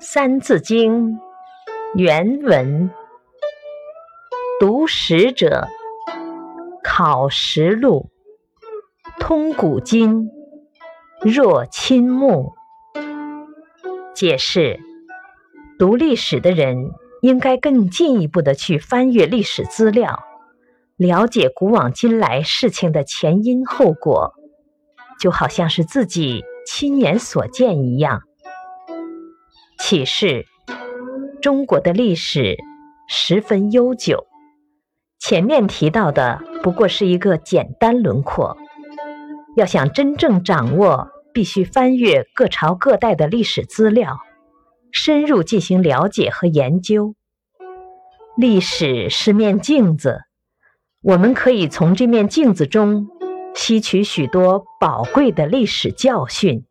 《三字经》原文：读史者考实录，通古今，若亲目。解释：读历史的人应该更进一步的去翻阅历史资料，了解古往今来事情的前因后果，就好像是自己亲眼所见一样。启示：中国的历史十分悠久，前面提到的不过是一个简单轮廓。要想真正掌握，必须翻阅各朝各代的历史资料，深入进行了解和研究。历史是面镜子，我们可以从这面镜子中吸取许多宝贵的历史教训。